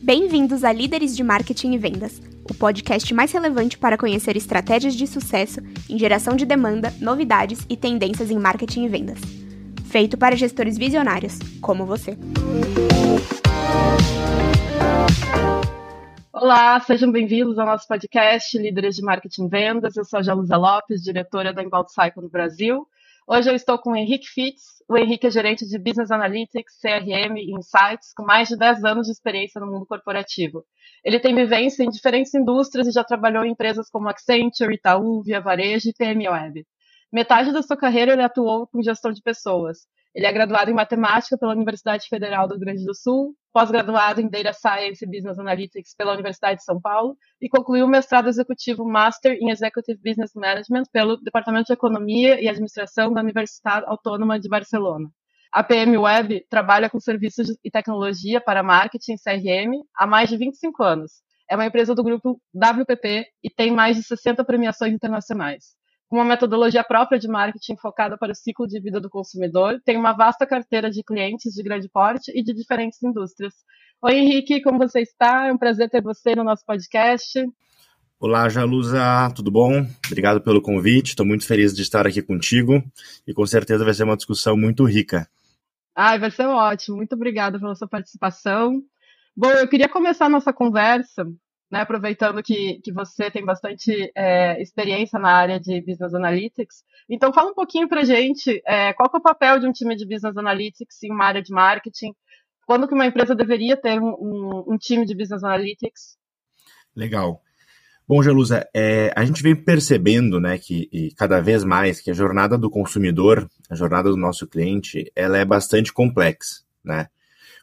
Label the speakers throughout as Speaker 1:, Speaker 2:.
Speaker 1: Bem-vindos a Líderes de Marketing e Vendas, o podcast mais relevante para conhecer estratégias de sucesso em geração de demanda, novidades e tendências em marketing e vendas. Feito para gestores visionários, como você.
Speaker 2: Olá, sejam bem-vindos ao nosso podcast Líderes de Marketing e Vendas. Eu sou a Jalusa Lopes, diretora da Inbound Cycle no Brasil. Hoje eu estou com o Henrique Fitz. O Henrique é gerente de Business Analytics, CRM e Insights, com mais de 10 anos de experiência no mundo corporativo. Ele tem vivência em diferentes indústrias e já trabalhou em empresas como Accenture, Itaú, Via Varejo e PM Web. Metade da sua carreira ele atuou com gestão de pessoas. Ele é graduado em matemática pela Universidade Federal do Rio Grande do Sul, pós-graduado em Data Science e Business Analytics pela Universidade de São Paulo e concluiu o mestrado executivo Master em Executive Business Management pelo Departamento de Economia e Administração da Universidade Autônoma de Barcelona. A PM Web trabalha com serviços e tecnologia para marketing e CRM há mais de 25 anos. É uma empresa do grupo WPP e tem mais de 60 premiações internacionais uma metodologia própria de marketing focada para o ciclo de vida do consumidor, tem uma vasta carteira de clientes de grande porte e de diferentes indústrias. Oi, Henrique, como você está? É um prazer ter você no nosso podcast.
Speaker 3: Olá, Jalusa, tudo bom? Obrigado pelo convite, estou muito feliz de estar aqui contigo e com certeza vai ser uma discussão muito rica.
Speaker 2: Ah, vai ser ótimo, muito obrigada pela sua participação. Bom, eu queria começar nossa conversa né, aproveitando que, que você tem bastante é, experiência na área de Business Analytics. Então, fala um pouquinho para gente é, qual é o papel de um time de Business Analytics em uma área de marketing, quando que uma empresa deveria ter um, um, um time de Business Analytics?
Speaker 3: Legal. Bom, Gelusa, é, a gente vem percebendo, né, que cada vez mais que a jornada do consumidor, a jornada do nosso cliente, ela é bastante complexa, né?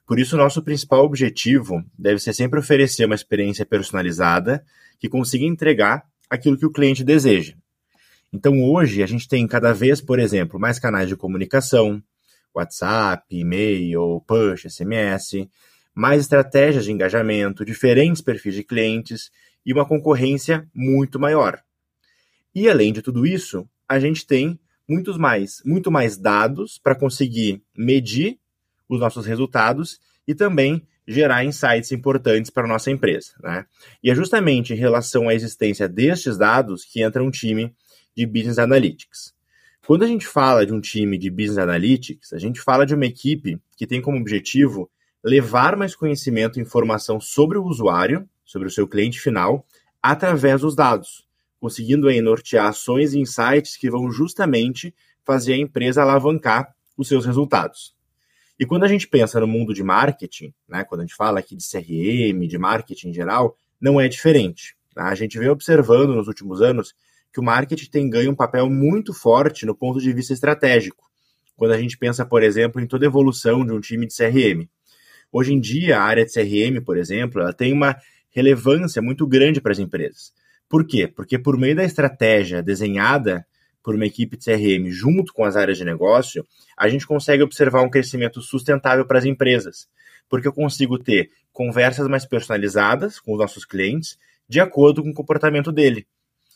Speaker 3: Por isso, nosso principal objetivo deve ser sempre oferecer uma experiência personalizada que consiga entregar aquilo que o cliente deseja. Então, hoje, a gente tem cada vez, por exemplo, mais canais de comunicação, WhatsApp, e-mail, push, SMS, mais estratégias de engajamento, diferentes perfis de clientes e uma concorrência muito maior. E além de tudo isso, a gente tem muitos mais, muito mais dados para conseguir medir os nossos resultados e também gerar insights importantes para a nossa empresa. Né? E é justamente em relação à existência destes dados que entra um time de Business Analytics. Quando a gente fala de um time de Business Analytics, a gente fala de uma equipe que tem como objetivo levar mais conhecimento e informação sobre o usuário, sobre o seu cliente final, através dos dados, conseguindo aí nortear ações e insights que vão justamente fazer a empresa alavancar os seus resultados. E quando a gente pensa no mundo de marketing, né, quando a gente fala aqui de CRM, de marketing em geral, não é diferente. Tá? A gente vem observando nos últimos anos que o marketing tem ganho um papel muito forte no ponto de vista estratégico. Quando a gente pensa, por exemplo, em toda a evolução de um time de CRM. Hoje em dia, a área de CRM, por exemplo, ela tem uma relevância muito grande para as empresas. Por quê? Porque por meio da estratégia desenhada por uma equipe de CRM junto com as áreas de negócio, a gente consegue observar um crescimento sustentável para as empresas, porque eu consigo ter conversas mais personalizadas com os nossos clientes de acordo com o comportamento dele.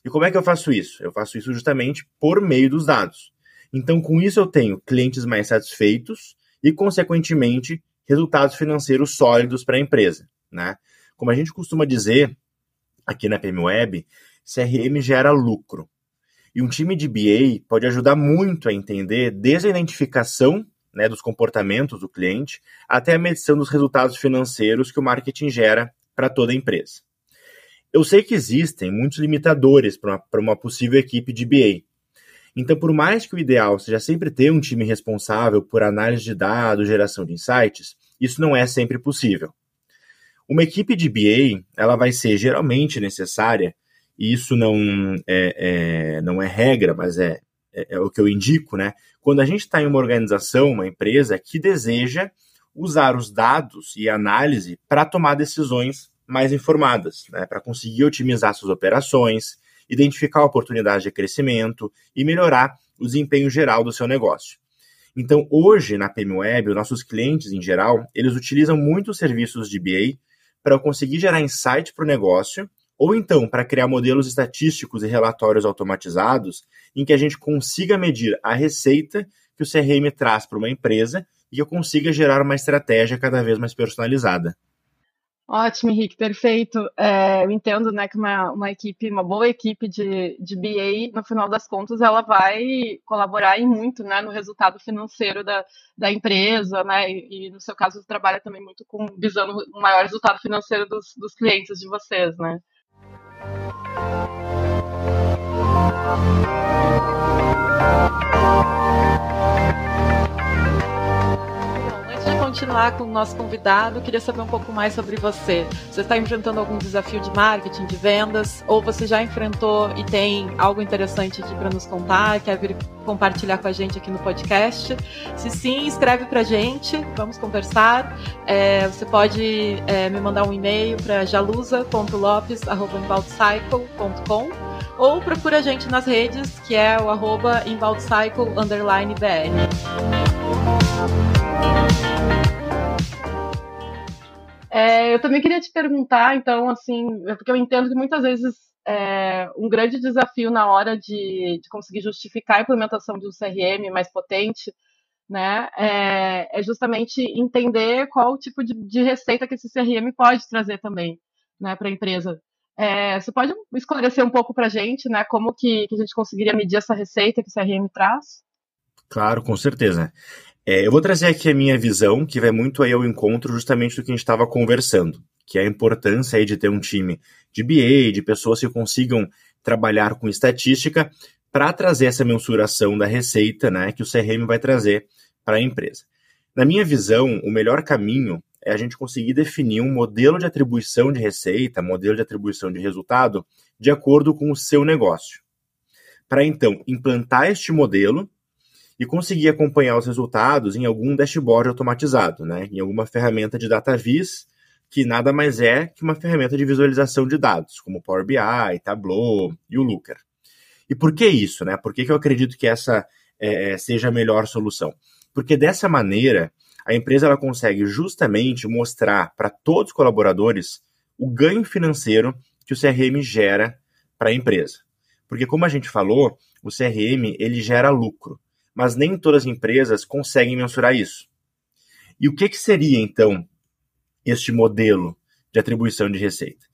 Speaker 3: E como é que eu faço isso? Eu faço isso justamente por meio dos dados. Então, com isso, eu tenho clientes mais satisfeitos e, consequentemente, resultados financeiros sólidos para a empresa. Né? Como a gente costuma dizer aqui na PM Web, CRM gera lucro. E um time de BA pode ajudar muito a entender desde a identificação né, dos comportamentos do cliente até a medição dos resultados financeiros que o marketing gera para toda a empresa. Eu sei que existem muitos limitadores para uma, uma possível equipe de BA. Então, por mais que o ideal seja sempre ter um time responsável por análise de dados, geração de insights, isso não é sempre possível. Uma equipe de BA ela vai ser geralmente necessária e isso não é, é, não é regra, mas é, é, é, o que eu indico, né? Quando a gente está em uma organização, uma empresa que deseja usar os dados e análise para tomar decisões mais informadas, né? para conseguir otimizar suas operações, identificar oportunidades de crescimento e melhorar o desempenho geral do seu negócio. Então, hoje, na PMWeb, os nossos clientes, em geral, eles utilizam muito os serviços de BA para conseguir gerar insight para o negócio ou então para criar modelos estatísticos e relatórios automatizados em que a gente consiga medir a receita que o CRM traz para uma empresa e eu consiga gerar uma estratégia cada vez mais personalizada.
Speaker 2: Ótimo, Henrique, perfeito. É, eu entendo né, que uma, uma equipe, uma boa equipe de, de BA, no final das contas, ela vai colaborar muito né, no resultado financeiro da, da empresa, né? E, e no seu caso, trabalha também muito com visando o maior resultado financeiro dos, dos clientes de vocês, né? thank you continuar com o nosso convidado, queria saber um pouco mais sobre você. Você está enfrentando algum desafio de marketing, de vendas, ou você já enfrentou e tem algo interessante para nos contar, quer vir compartilhar com a gente aqui no podcast? Se sim, escreve para a gente, vamos conversar. É, você pode é, me mandar um e-mail para jalusa.lopes.com ou procura a gente nas redes, que é o arroba BR. É, eu também queria te perguntar, então, assim, é porque eu entendo que muitas vezes é, um grande desafio na hora de, de, conseguir justificar a implementação de um CRM mais potente, né, é, é justamente entender qual o tipo de, de, receita que esse CRM pode trazer também, né, para a empresa. É, você pode esclarecer um pouco para a gente, né, como que, que a gente conseguiria medir essa receita que o CRM traz?
Speaker 3: Claro, com certeza. É, eu vou trazer aqui a minha visão, que vai muito aí ao encontro justamente do que a gente estava conversando, que é a importância aí de ter um time de BA, de pessoas que consigam trabalhar com estatística para trazer essa mensuração da receita né, que o CRM vai trazer para a empresa. Na minha visão, o melhor caminho é a gente conseguir definir um modelo de atribuição de receita, modelo de atribuição de resultado, de acordo com o seu negócio. Para então implantar este modelo e conseguir acompanhar os resultados em algum dashboard automatizado, né? em alguma ferramenta de data vis, que nada mais é que uma ferramenta de visualização de dados, como Power BI, Tableau e o Looker. E por que isso? Né? Por que, que eu acredito que essa é, seja a melhor solução? Porque dessa maneira, a empresa ela consegue justamente mostrar para todos os colaboradores o ganho financeiro que o CRM gera para a empresa. Porque como a gente falou, o CRM ele gera lucro mas nem todas as empresas conseguem mensurar isso. E o que, que seria, então, este modelo de atribuição de receita?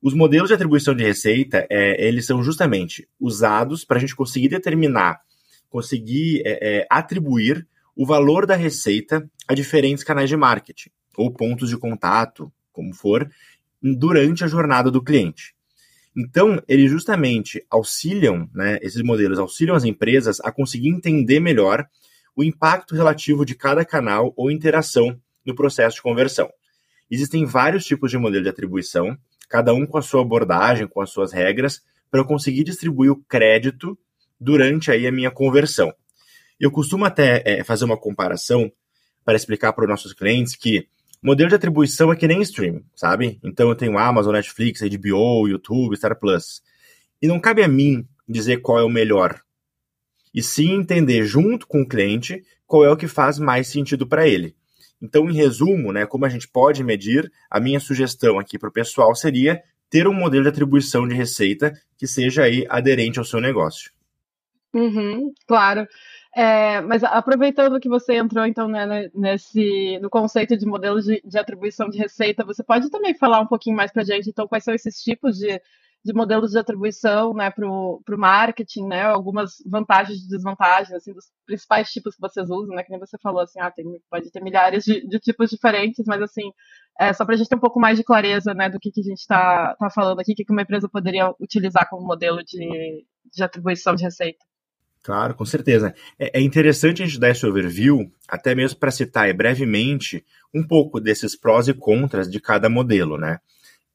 Speaker 3: Os modelos de atribuição de receita, é, eles são justamente usados para a gente conseguir determinar, conseguir é, é, atribuir o valor da receita a diferentes canais de marketing ou pontos de contato, como for, durante a jornada do cliente. Então, eles justamente auxiliam, né, esses modelos auxiliam as empresas a conseguir entender melhor o impacto relativo de cada canal ou interação no processo de conversão. Existem vários tipos de modelo de atribuição, cada um com a sua abordagem, com as suas regras, para eu conseguir distribuir o crédito durante aí a minha conversão. Eu costumo até é, fazer uma comparação para explicar para os nossos clientes que modelo de atribuição é que nem streaming, sabe? Então eu tenho Amazon, Netflix, HBO, YouTube, Star Plus. E não cabe a mim dizer qual é o melhor. E sim entender junto com o cliente qual é o que faz mais sentido para ele. Então, em resumo, né, como a gente pode medir, a minha sugestão aqui para o pessoal seria ter um modelo de atribuição de receita que seja aí aderente ao seu negócio.
Speaker 2: Uhum, claro. É, mas aproveitando que você entrou então né, nesse no conceito de modelo de, de, atribuição de receita, você pode também falar um pouquinho mais para gente então quais são esses tipos de, de modelos de atribuição né, para o marketing, né, algumas vantagens e desvantagens assim, dos principais tipos que vocês usam, né, que nem você falou assim, ah, tem, pode ter milhares de, de tipos diferentes, mas assim é, só para a gente ter um pouco mais de clareza né, do que, que a gente está tá falando aqui, que uma empresa poderia utilizar como modelo de, de atribuição de receita.
Speaker 3: Claro, com certeza. É, é interessante a gente dar esse overview, até mesmo para citar brevemente um pouco desses prós e contras de cada modelo, né?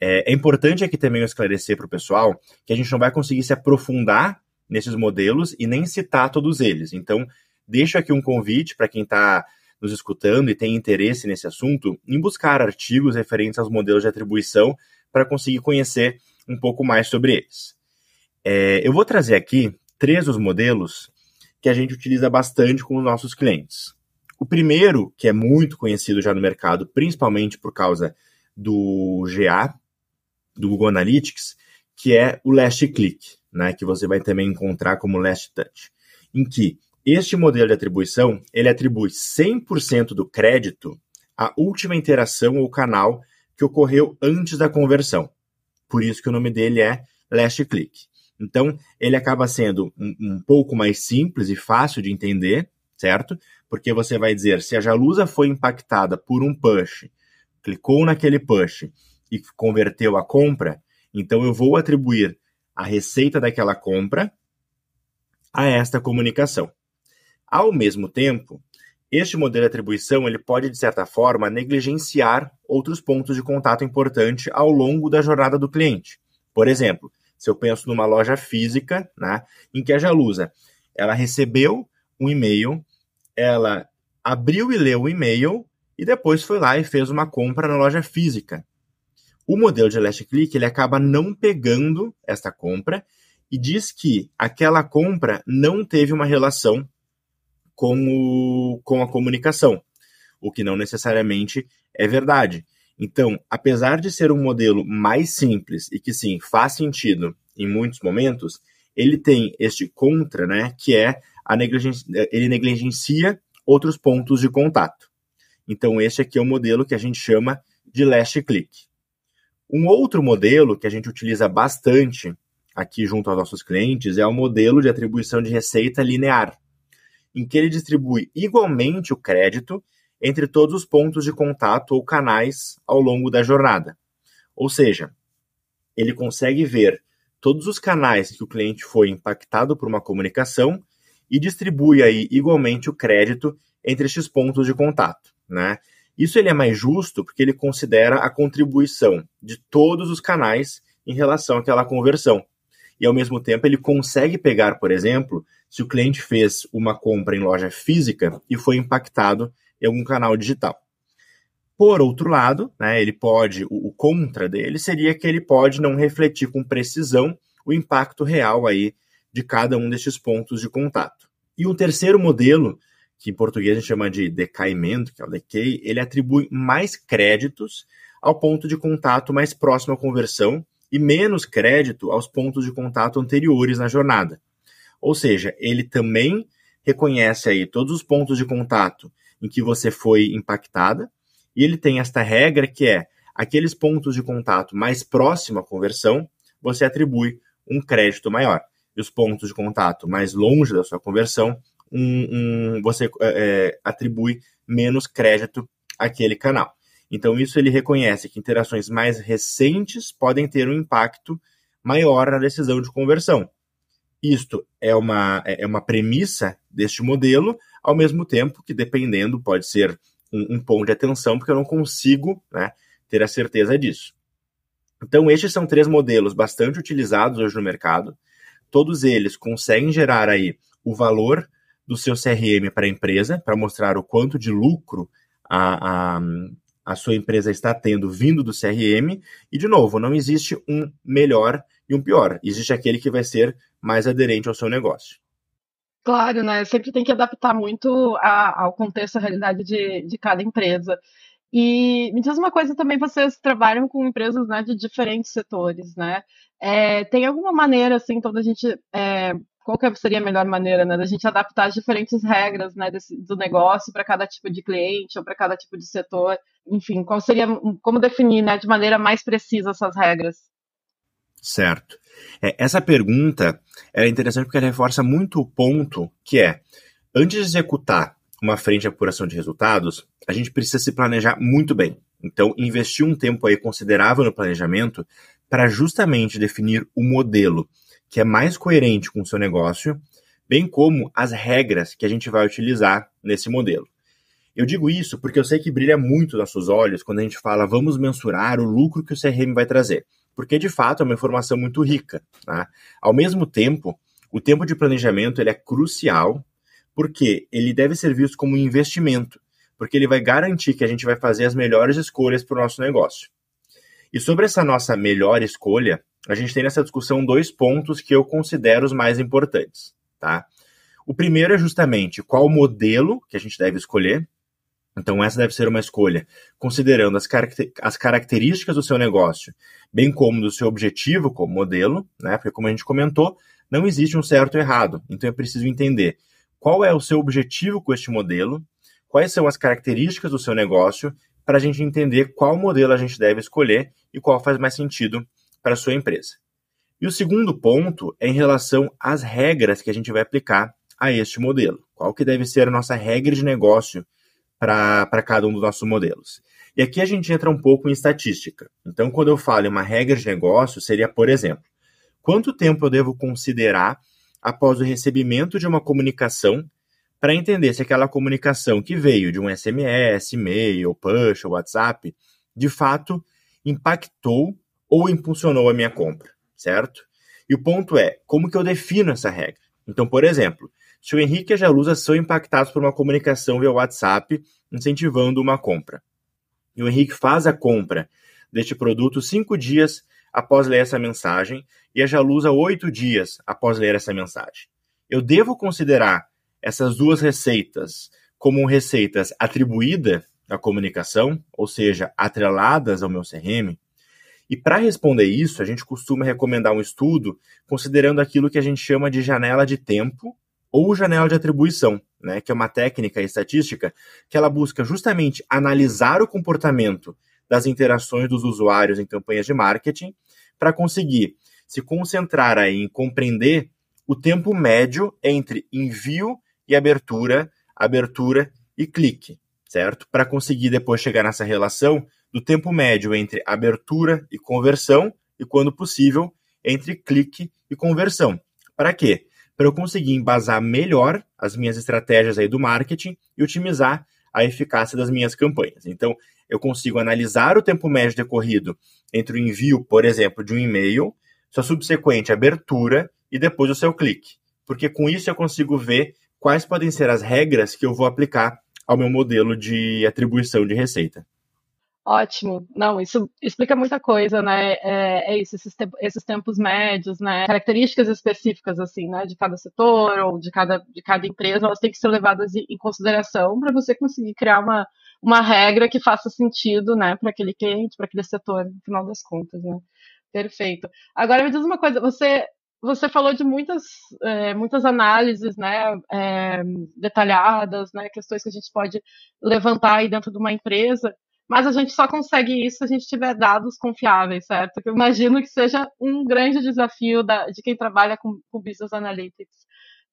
Speaker 3: É, é importante aqui também esclarecer para o pessoal que a gente não vai conseguir se aprofundar nesses modelos e nem citar todos eles. Então, deixo aqui um convite para quem está nos escutando e tem interesse nesse assunto em buscar artigos referentes aos modelos de atribuição para conseguir conhecer um pouco mais sobre eles. É, eu vou trazer aqui três dos modelos que a gente utiliza bastante com os nossos clientes. O primeiro, que é muito conhecido já no mercado, principalmente por causa do GA, do Google Analytics, que é o Last Click, né, que você vai também encontrar como Last Touch, em que Este modelo de atribuição, ele atribui 100% do crédito à última interação ou canal que ocorreu antes da conversão. Por isso que o nome dele é Last Click. Então, ele acaba sendo um, um pouco mais simples e fácil de entender, certo? Porque você vai dizer, se a Jalusa foi impactada por um push, clicou naquele push e converteu a compra, então eu vou atribuir a receita daquela compra a esta comunicação. Ao mesmo tempo, este modelo de atribuição ele pode, de certa forma, negligenciar outros pontos de contato importante ao longo da jornada do cliente. Por exemplo, se eu penso numa loja física, né, em que a Jalusa ela recebeu um e-mail, ela abriu e leu o e-mail e depois foi lá e fez uma compra na loja física. O modelo de Last Click ele acaba não pegando esta compra e diz que aquela compra não teve uma relação com, o, com a comunicação, o que não necessariamente é verdade. Então, apesar de ser um modelo mais simples e que sim faz sentido em muitos momentos, ele tem este contra, né, que é a ele negligencia outros pontos de contato. Então, esse aqui é o modelo que a gente chama de last click. Um outro modelo que a gente utiliza bastante aqui junto aos nossos clientes é o modelo de atribuição de receita linear, em que ele distribui igualmente o crédito entre todos os pontos de contato ou canais ao longo da jornada. Ou seja, ele consegue ver todos os canais que o cliente foi impactado por uma comunicação e distribui aí igualmente o crédito entre estes pontos de contato, né? Isso ele é mais justo porque ele considera a contribuição de todos os canais em relação àquela conversão. E ao mesmo tempo ele consegue pegar, por exemplo, se o cliente fez uma compra em loja física e foi impactado em algum canal digital. Por outro lado, né, ele pode, o, o contra dele seria que ele pode não refletir com precisão o impacto real aí de cada um destes pontos de contato. E o terceiro modelo que em português a gente chama de decaimento, que é o decay, ele atribui mais créditos ao ponto de contato mais próximo à conversão e menos crédito aos pontos de contato anteriores na jornada. Ou seja, ele também reconhece aí todos os pontos de contato em que você foi impactada, e ele tem esta regra que é aqueles pontos de contato mais próximo à conversão, você atribui um crédito maior. E os pontos de contato mais longe da sua conversão, um, um, você é, atribui menos crédito àquele canal. Então, isso ele reconhece que interações mais recentes podem ter um impacto maior na decisão de conversão. Isto é uma, é, é uma premissa deste modelo, ao mesmo tempo que, dependendo, pode ser um, um ponto de atenção, porque eu não consigo né, ter a certeza disso. Então, estes são três modelos bastante utilizados hoje no mercado. Todos eles conseguem gerar aí o valor do seu CRM para a empresa, para mostrar o quanto de lucro a, a, a sua empresa está tendo vindo do CRM. E, de novo, não existe um melhor e um pior. Existe aquele que vai ser mais aderente ao seu negócio.
Speaker 2: Claro, né? Sempre tem que adaptar muito a, ao contexto, à realidade de, de cada empresa. E me diz uma coisa também, vocês trabalham com empresas né, de diferentes setores, né? É, tem alguma maneira, assim, então, da gente é, qual que seria a melhor maneira, né, da gente adaptar as diferentes regras, né, desse, do negócio para cada tipo de cliente ou para cada tipo de setor, enfim, qual seria, como definir, né, de maneira mais precisa essas regras?
Speaker 3: Certo. É, essa pergunta é interessante porque ela reforça muito o ponto que é, antes de executar uma frente de apuração de resultados, a gente precisa se planejar muito bem. Então, investir um tempo aí considerável no planejamento para justamente definir o modelo que é mais coerente com o seu negócio, bem como as regras que a gente vai utilizar nesse modelo. Eu digo isso porque eu sei que brilha muito nos seus olhos quando a gente fala vamos mensurar o lucro que o CRM vai trazer, porque de fato é uma informação muito rica. Tá? Ao mesmo tempo, o tempo de planejamento ele é crucial porque ele deve ser visto como um investimento, porque ele vai garantir que a gente vai fazer as melhores escolhas para o nosso negócio. E sobre essa nossa melhor escolha, a gente tem nessa discussão dois pontos que eu considero os mais importantes, tá? O primeiro é justamente qual modelo que a gente deve escolher. Então, essa deve ser uma escolha considerando as, as características do seu negócio, bem como do seu objetivo como modelo, né? Porque, como a gente comentou, não existe um certo ou errado. Então, é preciso entender qual é o seu objetivo com este modelo, quais são as características do seu negócio, para a gente entender qual modelo a gente deve escolher e qual faz mais sentido para a sua empresa. E o segundo ponto é em relação às regras que a gente vai aplicar a este modelo. Qual que deve ser a nossa regra de negócio para cada um dos nossos modelos. E aqui a gente entra um pouco em estatística. Então, quando eu falo em uma regra de negócio, seria, por exemplo, quanto tempo eu devo considerar após o recebimento de uma comunicação para entender se aquela comunicação que veio de um SMS, e-mail, push, WhatsApp, de fato impactou ou impulsionou a minha compra, certo? E o ponto é, como que eu defino essa regra? Então, por exemplo, se o Henrique e a Jalusa são impactados por uma comunicação via WhatsApp incentivando uma compra, e o Henrique faz a compra deste produto cinco dias após ler essa mensagem e a Jalusa oito dias após ler essa mensagem. Eu devo considerar essas duas receitas como receitas atribuídas à comunicação, ou seja, atreladas ao meu CRM? E para responder isso, a gente costuma recomendar um estudo considerando aquilo que a gente chama de janela de tempo ou janela de atribuição, né, que é uma técnica estatística que ela busca justamente analisar o comportamento das interações dos usuários em campanhas de marketing para conseguir se concentrar aí em compreender o tempo médio entre envio e abertura, abertura e clique, certo? Para conseguir depois chegar nessa relação do tempo médio entre abertura e conversão e, quando possível, entre clique e conversão. Para quê? Para eu conseguir embasar melhor as minhas estratégias aí do marketing e otimizar a eficácia das minhas campanhas. Então, eu consigo analisar o tempo médio decorrido entre o envio, por exemplo, de um e-mail, sua subsequente abertura e depois o seu clique. Porque com isso eu consigo ver quais podem ser as regras que eu vou aplicar ao meu modelo de atribuição de receita.
Speaker 2: Ótimo. Não, isso explica muita coisa, né? É, é isso, esses, te esses, tempos médios, né? Características específicas, assim, né? De cada setor ou de cada, de cada empresa, elas têm que ser levadas em consideração para você conseguir criar uma, uma regra que faça sentido, né? Para aquele cliente, para aquele setor, no final das contas, né? Perfeito. Agora me diz uma coisa, você você falou de muitas, é, muitas análises né, é, detalhadas, né, questões que a gente pode levantar aí dentro de uma empresa, mas a gente só consegue isso se a gente tiver dados confiáveis, certo? Eu imagino que seja um grande desafio da, de quem trabalha com, com Business Analytics.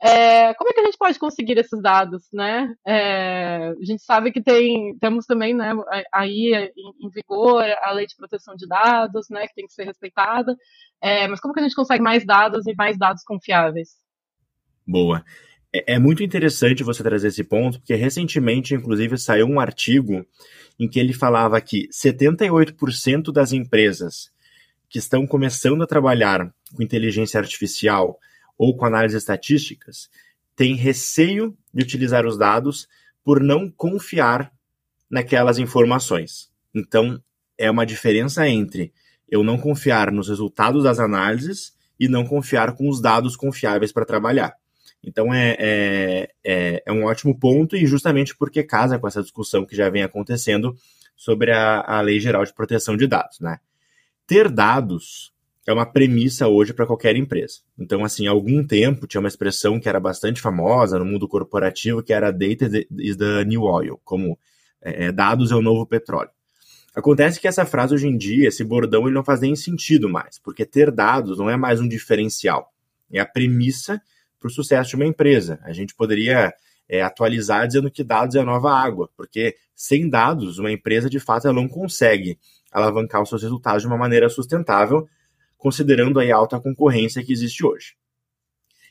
Speaker 2: É, como é que a gente pode conseguir esses dados, né? É, a gente sabe que tem, temos também, né, aí em, vigor a lei de proteção de dados, né, que tem que ser respeitada. É, mas como que a gente consegue mais dados e mais dados confiáveis?
Speaker 3: Boa. É, é muito interessante você trazer esse ponto, porque recentemente, inclusive, saiu um artigo em que ele falava que 78% das empresas que estão começando a trabalhar com inteligência artificial ou com análises estatísticas têm receio de utilizar os dados por não confiar naquelas informações. Então, é uma diferença entre eu não confiar nos resultados das análises e não confiar com os dados confiáveis para trabalhar. Então é, é, é, é, um ótimo ponto e justamente porque casa com essa discussão que já vem acontecendo sobre a, a Lei Geral de Proteção de Dados. Né? Ter dados é uma premissa hoje para qualquer empresa. Então, assim, há algum tempo tinha uma expressão que era bastante famosa no mundo corporativo, que era data is the new oil, como é, é, dados é o novo petróleo. Acontece que essa frase hoje em dia, esse bordão, ele não faz nem sentido mais, porque ter dados não é mais um diferencial, é a premissa para o sucesso de uma empresa. A gente poderia é, atualizar dizendo que dados é a nova água, porque sem dados, uma empresa de fato ela não consegue alavancar os seus resultados de uma maneira sustentável, considerando aí a alta concorrência que existe hoje.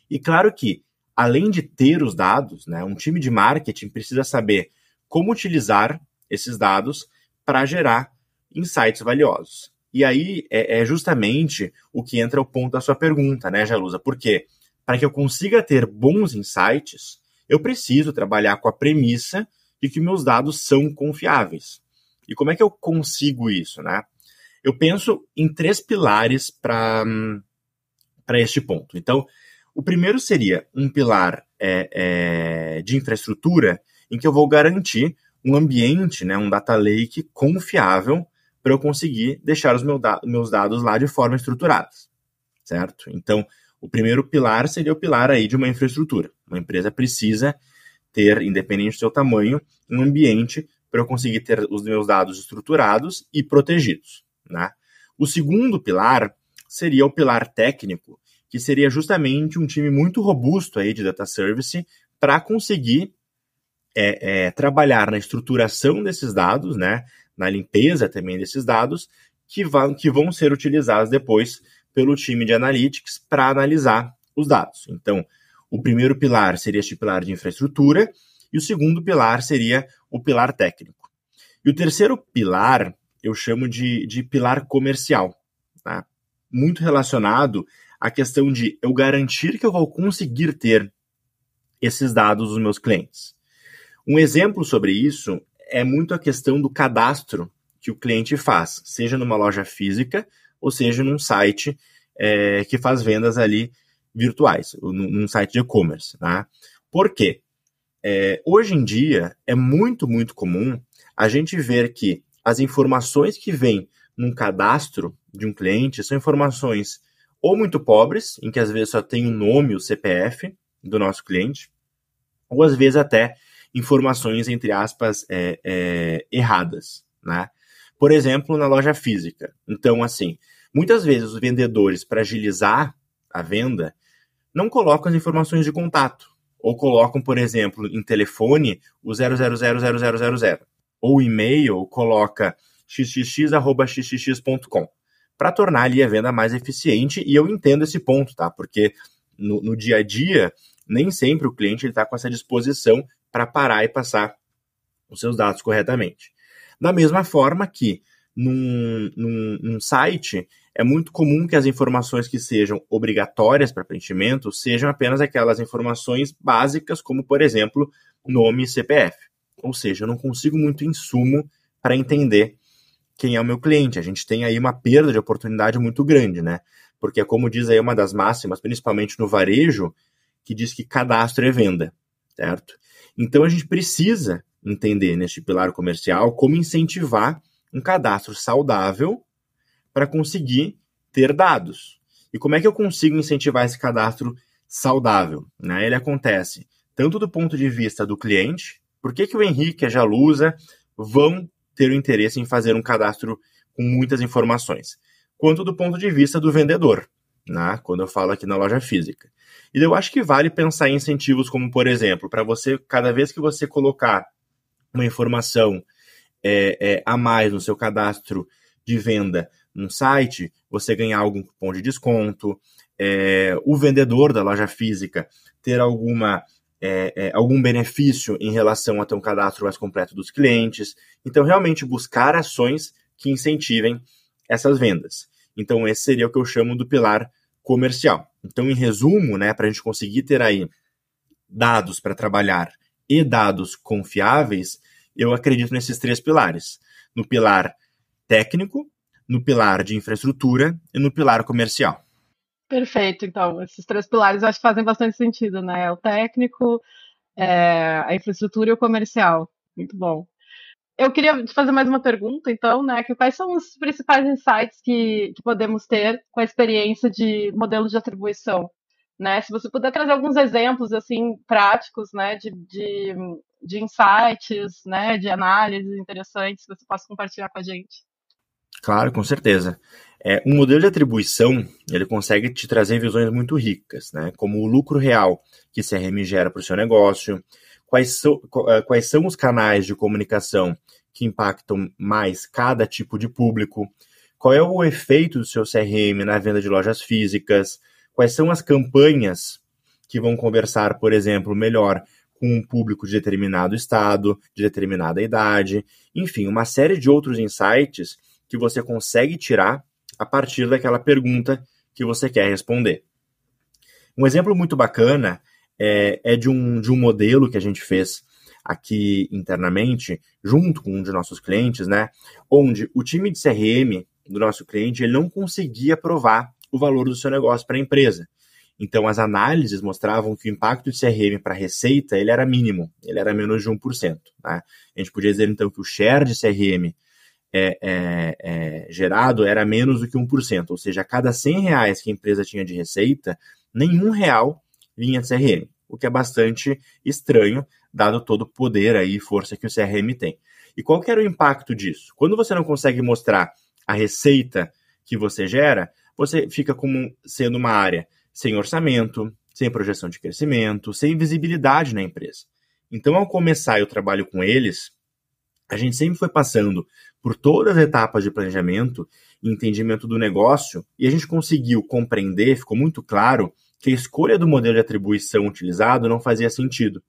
Speaker 3: E claro que, além de ter os dados, né, um time de marketing precisa saber como utilizar esses dados para gerar insights valiosos. E aí é, é, justamente o que entra o ponto da sua pergunta, né, Jalusa? Porque para que eu consiga ter bons insights, eu preciso trabalhar com a premissa de que meus dados são confiáveis. E como é que eu consigo isso, né? Eu penso em três pilares para este ponto. Então, o primeiro seria um pilar é, é, de infraestrutura em que eu vou garantir um ambiente, né, um data lake confiável para eu conseguir deixar os meus dados lá de forma estruturada, certo? Então, O primeiro pilar seria o pilar aí de uma infraestrutura. Uma empresa precisa ter, independente do seu tamanho, um ambiente para eu conseguir ter os meus dados estruturados e protegidos. Né? O segundo pilar seria o pilar técnico, que seria justamente um time muito robusto aí de data service para conseguir é, é, trabalhar na estruturação desses dados, né, na limpeza também desses dados, que, vão, que vão ser utilizados depois pelo time de analytics para analisar os dados. Então, o primeiro pilar seria este pilar de infraestrutura, e o segundo pilar seria o pilar técnico. E o terceiro pilar eu chamo de, de pilar comercial, tá? muito relacionado à questão de eu garantir que eu vou conseguir ter esses dados dos meus clientes. Um exemplo sobre isso é muito a questão do cadastro que o cliente faz, seja numa loja física ou seja num site é, que faz vendas ali virtuais, num site de e-commerce. Né? Por quê? É, hoje em dia é muito, muito comum a gente ver que as informações que vêm num cadastro de um cliente são informações ou muito pobres, em que às vezes só tem o nome, o CPF do nosso cliente, ou às vezes até informações, entre aspas, é, é, erradas, né? Por exemplo, na loja física. Então, assim, muitas vezes os vendedores, para agilizar a venda, não colocam as informações de contato. Ou colocam, por exemplo, em telefone o 0000000. Ou e-mail coloca xxx.xxx.com para tornar ali a venda mais eficiente. E eu entendo esse ponto, tá? Porque no, no dia a dia, nem sempre o cliente está com essa disposição para parar e passar os seus dados corretamente. Da mesma forma que num, num, num site é muito comum que as informações que sejam obrigatórias para preenchimento sejam apenas aquelas informações básicas, como por exemplo nome e CPF. Ou seja, eu não consigo muito insumo para entender quem é o meu cliente. A gente tem aí uma perda de oportunidade muito grande, né? Porque, como diz aí uma das máximas, principalmente no varejo, que diz que cadastro é venda, certo? Então a gente precisa entender neste pilar comercial como incentivar um cadastro saudável para conseguir ter dados. E como é que eu consigo incentivar esse cadastro saudável? Né? Ele acontece tanto do ponto de vista do cliente, por que, que o Henrique e a Jalusa vão ter o interesse em fazer um cadastro com muitas informações, quanto do ponto de vista do vendedor, né? quando eu falo aqui na loja física. E eu acho que vale pensar em incentivos como, por exemplo, para você, cada vez que você colocar uma informação é, é, a mais no seu cadastro de venda num site, você ganhar algum cupom de desconto, é, o vendedor da loja física ter alguma, é, é, algum benefício em relação a ter um cadastro mais completo dos clientes. Então, realmente buscar ações que incentivem essas vendas. Então, esse seria o que eu chamo do pilar comercial. Então, em resumo, né, para a gente conseguir ter aí dados para trabalhar e dados confiáveis, eu acredito nesses três pilares: no pilar técnico, no pilar de infraestrutura e no pilar comercial.
Speaker 2: Perfeito, então, esses três pilares acho que fazem bastante sentido, né? O técnico, é, a infraestrutura e o comercial. Muito bom. Eu queria te fazer mais uma pergunta, então, né? Que quais são os principais insights que, que podemos ter com a experiência de modelo de atribuição? Né? Se você puder trazer alguns exemplos assim práticos, né, de, de, de insights, né, de análises interessantes que você possa compartilhar com a gente.
Speaker 3: Claro, com certeza. É, um modelo de atribuição ele consegue te trazer visões muito ricas, né? Como o lucro real que CRM gera para o seu negócio, quais, so, eh, quais são os canais de comunicação que impactam mais cada tipo de público, qual é o efeito do seu CRM na venda de lojas físicas, quais são as campanhas que vão conversar, por exemplo, melhor com um público de determinado estado, de determinada idade, enfim, uma série de outros insights que você consegue tirar a partir daquela pergunta que você quer responder. Um exemplo muito bacana é, é de, um, de um modelo que a gente fez aqui internamente, junto com um de nossos clientes, né? Onde o time de CRM do nosso cliente ele não conseguia provar o valor do seu negócio para a empresa. Então, as análises mostravam que o impacto de CRM para a receita ele era mínimo, ele era menos de 1%. Né? A gente podia dizer, então, que o share de CRM é, é, é, gerado era menos do que 1%, ou seja, a cada 100 reais que a empresa tinha de receita, nenhum real vinha de CRM, o que é bastante estranho, dado todo o poder e força que o CRM tem. E qual que era o impacto disso? Quando você não consegue mostrar a receita que você gera, você fica como sendo uma área sem orçamento, sem projeção de crescimento, sem visibilidade na empresa. Então, ao começar o trabalho com eles, a gente sempre foi passando por todas as etapas de planejamento e entendimento do negócio, e a gente conseguiu compreender, ficou muito claro, que a escolha do modelo de atribuição utilizado não fazia sentido.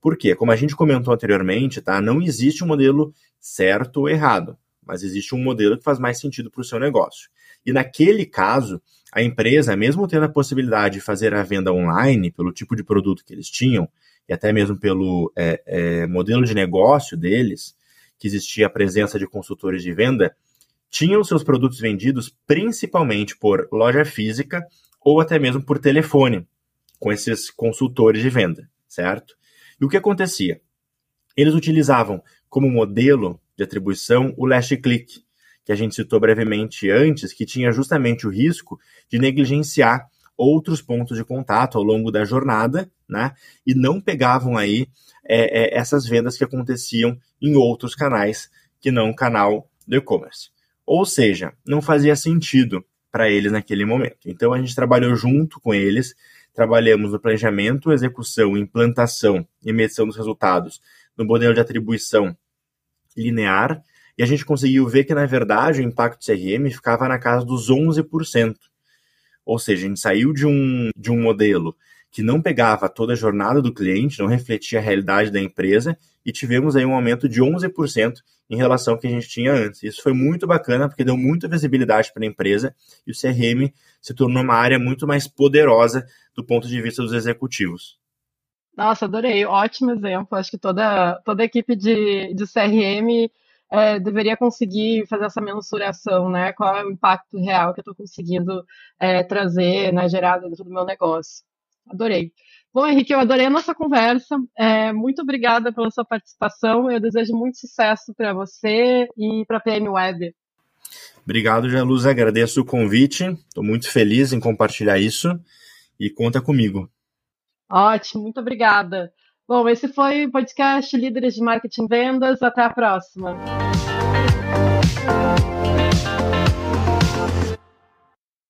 Speaker 3: Por quê? Como a gente comentou anteriormente, tá? não existe um modelo certo ou errado, mas existe um modelo que faz mais sentido para o seu negócio. E naquele caso, a empresa, mesmo tendo a possibilidade de fazer a venda online, pelo tipo de produto que eles tinham, e até mesmo pelo é, é, modelo de negócio deles, que existia a presença de consultores de venda, tinham seus produtos vendidos principalmente por loja física ou até mesmo por telefone, com esses consultores de venda, certo? E o que acontecia? Eles utilizavam como modelo de atribuição o last click, que a gente citou brevemente antes, que tinha justamente o risco de negligenciar outros pontos de contato ao longo da jornada, né? E não pegavam aí é, é, essas vendas que aconteciam em outros canais que não o canal do e-commerce. Ou seja, não fazia sentido para eles naquele momento. Então a gente trabalhou junto com eles, trabalhamos no planejamento, execução, implantação e medição dos resultados no modelo de atribuição linear, e a gente conseguiu ver que, na verdade, o impacto CRM ficava na casa dos 11%. Ou seja, a gente saiu de um, de um modelo que não pegava toda a jornada do cliente, não refletia a realidade da empresa, e tivemos aí um aumento de 11% em relação ao que a gente tinha antes. Isso foi muito bacana, porque deu muita visibilidade para a empresa, e o CRM se tornou uma área muito mais poderosa do ponto de vista dos executivos.
Speaker 2: Nossa, adorei, ótimo exemplo. Acho que toda, toda equipe de, de CRM é, deveria conseguir fazer essa mensuração, né? Qual é o impacto real que eu estou conseguindo é, trazer, né, gerar dentro do meu negócio. Adorei. Bom, Henrique, eu adorei a nossa conversa. É, muito obrigada pela sua participação. Eu desejo muito sucesso para você e para a PM Web.
Speaker 3: Obrigado, Luz. Agradeço o convite. Estou muito feliz em compartilhar isso e conta comigo.
Speaker 2: Ótimo, muito obrigada. Bom, esse foi o podcast Líderes de Marketing e Vendas. Até a próxima.